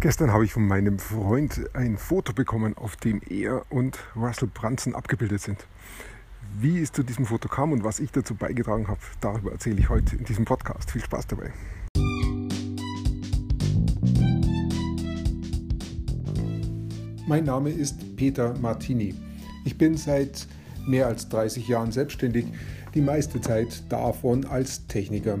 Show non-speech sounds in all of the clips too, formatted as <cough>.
Gestern habe ich von meinem Freund ein Foto bekommen, auf dem er und Russell Brunson abgebildet sind. Wie es zu diesem Foto kam und was ich dazu beigetragen habe, darüber erzähle ich heute in diesem Podcast. Viel Spaß dabei. Mein Name ist Peter Martini. Ich bin seit mehr als 30 Jahren selbstständig, die meiste Zeit davon als Techniker.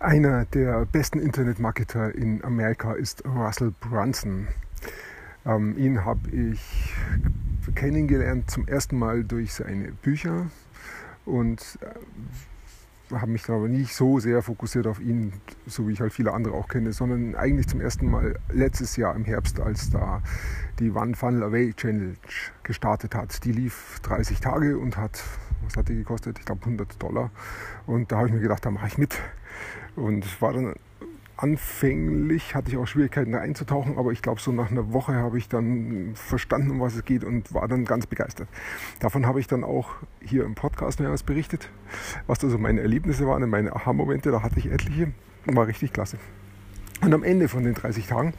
Einer der besten Internetmarketer in Amerika ist Russell Brunson. Ähm, ihn habe ich kennengelernt zum ersten Mal durch seine Bücher und äh, habe mich aber nicht so sehr fokussiert auf ihn, so wie ich halt viele andere auch kenne, sondern eigentlich zum ersten Mal letztes Jahr im Herbst, als da die One Funnel Away Challenge gestartet hat. Die lief 30 Tage und hat, was hat die gekostet? Ich glaube 100 Dollar. Und da habe ich mir gedacht, da mache ich mit. Und war dann anfänglich, hatte ich auch Schwierigkeiten da einzutauchen, aber ich glaube, so nach einer Woche habe ich dann verstanden, um was es geht und war dann ganz begeistert. Davon habe ich dann auch hier im Podcast mehrmals berichtet, was da so meine Erlebnisse waren, meine Aha-Momente, da hatte ich etliche, war richtig klasse. Und am Ende von den 30 Tagen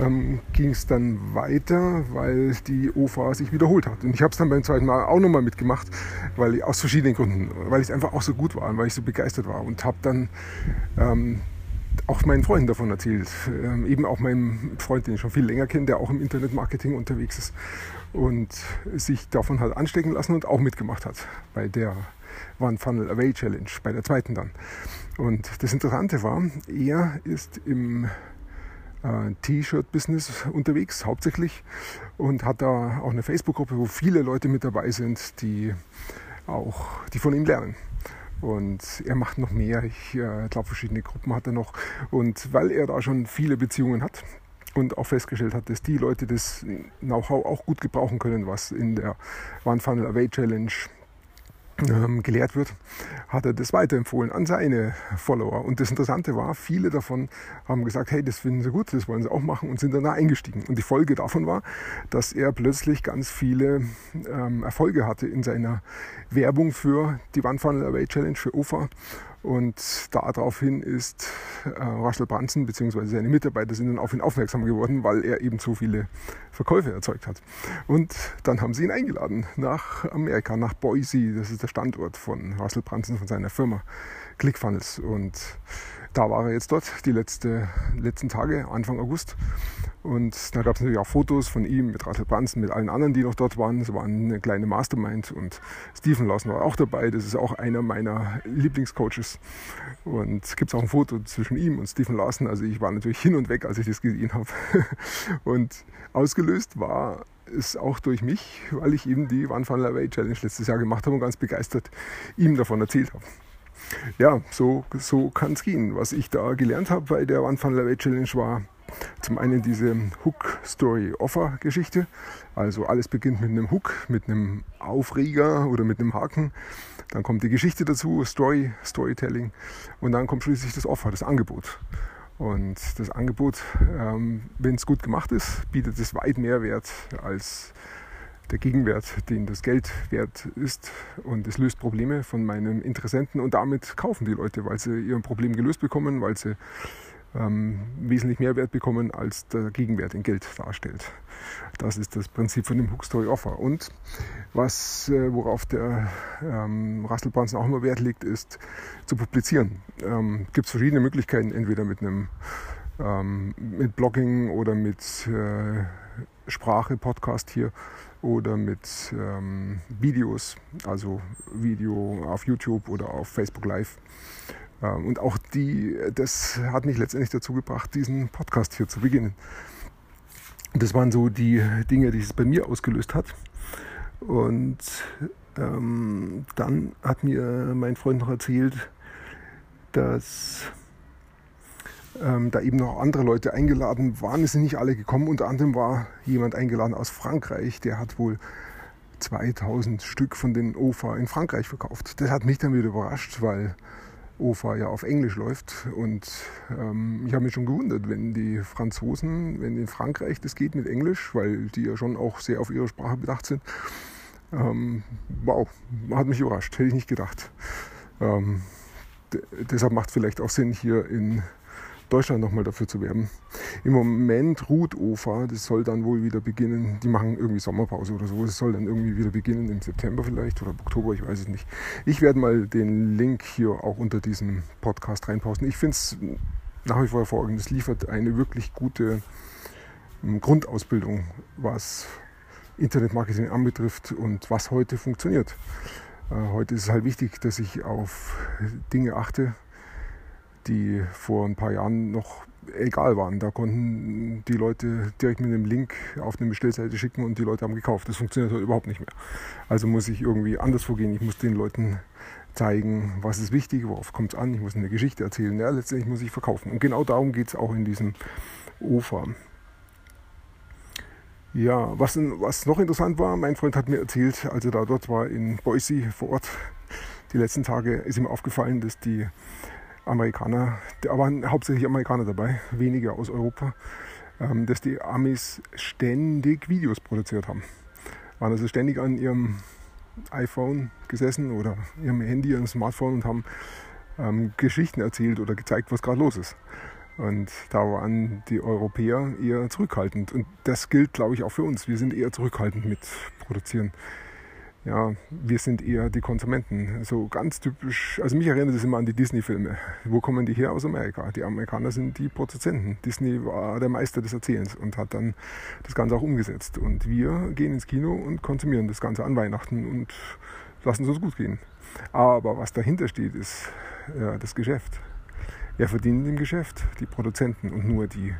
ähm, ging es dann weiter, weil die OFA sich wiederholt hat. Und ich habe es dann beim zweiten Mal auch nochmal mitgemacht, weil ich, aus verschiedenen Gründen, weil es einfach auch so gut war und weil ich so begeistert war und habe dann ähm, auch meinen Freunden davon erzählt. Ähm, eben auch meinem Freund, den ich schon viel länger kenne, der auch im Internetmarketing unterwegs ist und sich davon hat anstecken lassen und auch mitgemacht hat bei der One Funnel Away Challenge, bei der zweiten dann. Und das Interessante war, er ist im äh, T-Shirt-Business unterwegs, hauptsächlich, und hat da auch eine Facebook-Gruppe, wo viele Leute mit dabei sind, die auch, die von ihm lernen. Und er macht noch mehr. Ich äh, glaube, verschiedene Gruppen hat er noch. Und weil er da schon viele Beziehungen hat und auch festgestellt hat, dass die Leute das Know-how auch gut gebrauchen können, was in der One Funnel Away Challenge ähm, gelehrt wird, hat er das weiterempfohlen an seine Follower. Und das Interessante war, viele davon haben gesagt, hey, das finden sie gut, das wollen sie auch machen und sind dann da eingestiegen. Und die Folge davon war, dass er plötzlich ganz viele ähm, Erfolge hatte in seiner Werbung für die One Funnel Away Challenge für OFA und daraufhin ist äh, Russell Brunson bzw. seine Mitarbeiter sind dann auf ihn aufmerksam geworden, weil er eben so viele Verkäufe erzeugt hat. Und dann haben sie ihn eingeladen nach Amerika, nach Boise. Das ist der Standort von Russell Brunson, von seiner Firma ClickFunnels. Und da war er jetzt dort die letzte, letzten Tage, Anfang August. Und da gab es natürlich auch Fotos von ihm mit Russell Brunson, mit allen anderen, die noch dort waren. Es war eine kleine Mastermind und Stephen Lawson war auch dabei. Das ist auch einer meiner Lieblingscoaches. Und es gibt auch ein Foto zwischen ihm und Stephen Lawson. Also ich war natürlich hin und weg, als ich das gesehen habe. <laughs> Und ausgelöst war es auch durch mich, weil ich eben die One Funnel Away Challenge letztes Jahr gemacht habe und ganz begeistert ihm davon erzählt habe ja, so, so kann es gehen. Was ich da gelernt habe bei der One Funnel Away Challenge war zum einen diese Hook Story Offer Geschichte. Also alles beginnt mit einem Hook, mit einem Aufreger oder mit einem Haken. Dann kommt die Geschichte dazu, Story, Storytelling. Und dann kommt schließlich das Offer, das Angebot. Und das Angebot, ähm, wenn es gut gemacht ist, bietet es weit mehr Wert als der Gegenwert, den das Geld wert ist. Und es löst Probleme von meinen Interessenten und damit kaufen die Leute, weil sie ihr Problem gelöst bekommen, weil sie ähm, wesentlich mehr Wert bekommen, als der Gegenwert in Geld darstellt. Das ist das Prinzip von dem Hook Story Offer. Und was, äh, worauf der ähm, Russell Brunson auch immer Wert legt, ist zu publizieren. Ähm, Gibt es verschiedene Möglichkeiten, entweder mit einem ähm, mit Blogging oder mit äh, Sprache, Podcast hier oder mit ähm, Videos, also Video auf YouTube oder auf Facebook Live. Ähm, und auch die, das hat mich letztendlich dazu gebracht, diesen Podcast hier zu beginnen. Das waren so die Dinge, die es bei mir ausgelöst hat. Und ähm, dann hat mir mein Freund noch erzählt, dass ähm, da eben noch andere Leute eingeladen waren. Es sind nicht alle gekommen. Unter anderem war jemand eingeladen aus Frankreich, der hat wohl 2000 Stück von den OFA in Frankreich verkauft. Das hat mich dann wieder überrascht, weil OFA ja auf Englisch läuft. Und ähm, ich habe mich schon gewundert, wenn die Franzosen, wenn in Frankreich das geht mit Englisch, weil die ja schon auch sehr auf ihre Sprache bedacht sind. Ähm, wow, hat mich überrascht, hätte ich nicht gedacht. Ähm, deshalb macht es vielleicht auch Sinn, hier in Deutschland nochmal dafür zu werben. Im Moment ruht OFA, das soll dann wohl wieder beginnen. Die machen irgendwie Sommerpause oder so. Es soll dann irgendwie wieder beginnen im September vielleicht oder Oktober, ich weiß es nicht. Ich werde mal den Link hier auch unter diesem Podcast reinposten. Ich finde es nach wie vor hervorragend. Es liefert eine wirklich gute ähm, Grundausbildung, was Internetmarketing anbetrifft und was heute funktioniert. Äh, heute ist es halt wichtig, dass ich auf Dinge achte, die vor ein paar Jahren noch egal waren. Da konnten die Leute direkt mit einem Link auf eine Bestellseite schicken und die Leute haben gekauft. Das funktioniert heute überhaupt nicht mehr. Also muss ich irgendwie anders vorgehen. Ich muss den Leuten zeigen, was ist wichtig, worauf kommt es an. Ich muss eine Geschichte erzählen. Ja, letztendlich muss ich verkaufen. Und genau darum geht es auch in diesem OFA. Ja, was, was noch interessant war, mein Freund hat mir erzählt, als er da dort war in Boise vor Ort, die letzten Tage ist ihm aufgefallen, dass die Amerikaner, da waren hauptsächlich Amerikaner dabei, weniger aus Europa, ähm, dass die Amis ständig Videos produziert haben. Waren also ständig an ihrem iPhone gesessen oder ihrem Handy, ihrem Smartphone und haben ähm, Geschichten erzählt oder gezeigt, was gerade los ist. Und da waren die Europäer eher zurückhaltend. Und das gilt, glaube ich, auch für uns. Wir sind eher zurückhaltend mit Produzieren ja, wir sind eher die Konsumenten. So ganz typisch, also mich erinnert das immer an die Disney-Filme. Wo kommen die her? Aus Amerika. Die Amerikaner sind die Produzenten. Disney war der Meister des Erzählens und hat dann das Ganze auch umgesetzt. Und wir gehen ins Kino und konsumieren das Ganze an Weihnachten und lassen es uns gut gehen. Aber was dahinter steht, ist ja, das Geschäft. Wer verdient im Geschäft? Die Produzenten und nur die.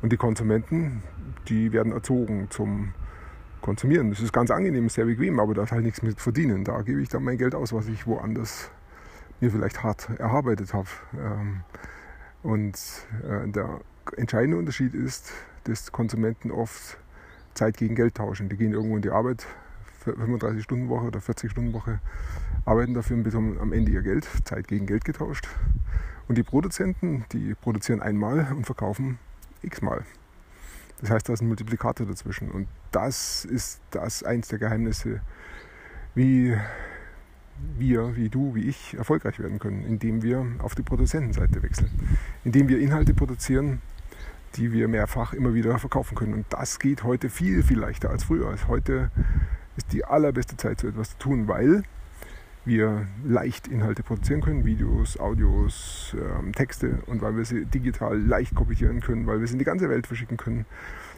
Und die Konsumenten, die werden erzogen zum konsumieren. Das ist ganz angenehm, sehr bequem, aber da ist halt nichts mit verdienen. Da gebe ich dann mein Geld aus, was ich woanders mir vielleicht hart erarbeitet habe. Ähm, und äh, der entscheidende Unterschied ist, dass Konsumenten oft Zeit gegen Geld tauschen. Die gehen irgendwo in die Arbeit, 35-Stunden-Woche oder 40-Stunden-Woche, arbeiten dafür und bekommen am Ende ihr Geld, Zeit gegen Geld getauscht. Und die Produzenten, die produzieren einmal und verkaufen x-mal. Das heißt, da ist ein Multiplikator dazwischen. Und das ist das eins der Geheimnisse, wie wir, wie du, wie ich erfolgreich werden können, indem wir auf die Produzentenseite wechseln. Indem wir Inhalte produzieren, die wir mehrfach immer wieder verkaufen können. Und das geht heute viel, viel leichter als früher. Heute ist die allerbeste Zeit, so etwas zu tun, weil wir leicht Inhalte produzieren können, Videos, Audios, ähm, Texte und weil wir sie digital leicht kopieren können, weil wir sie in die ganze Welt verschicken können,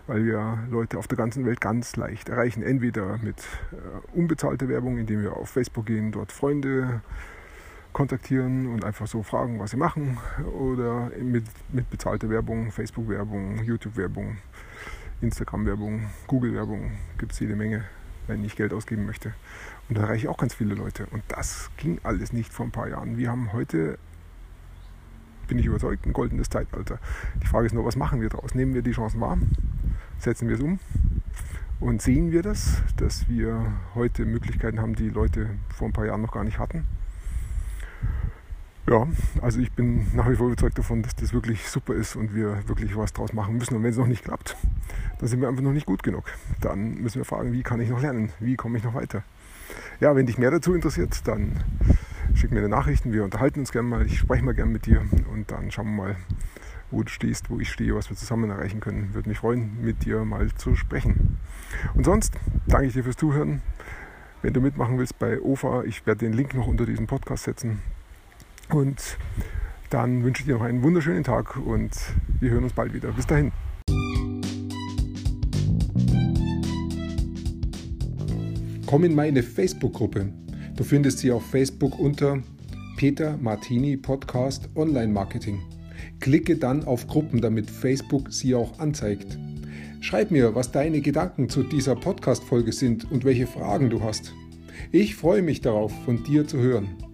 weil wir Leute auf der ganzen Welt ganz leicht erreichen. Entweder mit äh, unbezahlter Werbung, indem wir auf Facebook gehen, dort Freunde kontaktieren und einfach so fragen, was sie machen, oder mit, mit bezahlter Werbung, Facebook-Werbung, YouTube-Werbung, Instagram-Werbung, Google-Werbung, gibt es jede Menge, wenn ich Geld ausgeben möchte. Und da erreiche ich auch ganz viele Leute. Und das ging alles nicht vor ein paar Jahren. Wir haben heute, bin ich überzeugt, ein goldenes Zeitalter. Die Frage ist nur, was machen wir daraus? Nehmen wir die Chancen wahr? Setzen wir es um? Und sehen wir das, dass wir heute Möglichkeiten haben, die Leute vor ein paar Jahren noch gar nicht hatten? Ja, also ich bin nach wie vor überzeugt davon, dass das wirklich super ist und wir wirklich was draus machen müssen. Und wenn es noch nicht klappt, dann sind wir einfach noch nicht gut genug. Dann müssen wir fragen, wie kann ich noch lernen? Wie komme ich noch weiter? Ja, wenn dich mehr dazu interessiert, dann schick mir eine Nachricht. Wir unterhalten uns gerne mal. Ich spreche mal gerne mit dir und dann schauen wir mal, wo du stehst, wo ich stehe, was wir zusammen erreichen können. Würde mich freuen, mit dir mal zu sprechen. Und sonst danke ich dir fürs Zuhören. Wenn du mitmachen willst bei OFA, ich werde den Link noch unter diesem Podcast setzen. Und dann wünsche ich dir noch einen wunderschönen Tag und wir hören uns bald wieder. Bis dahin. Komm in meine Facebook-Gruppe. Du findest sie auf Facebook unter Peter Martini Podcast Online Marketing. Klicke dann auf Gruppen, damit Facebook sie auch anzeigt. Schreib mir, was deine Gedanken zu dieser Podcast-Folge sind und welche Fragen du hast. Ich freue mich darauf, von dir zu hören.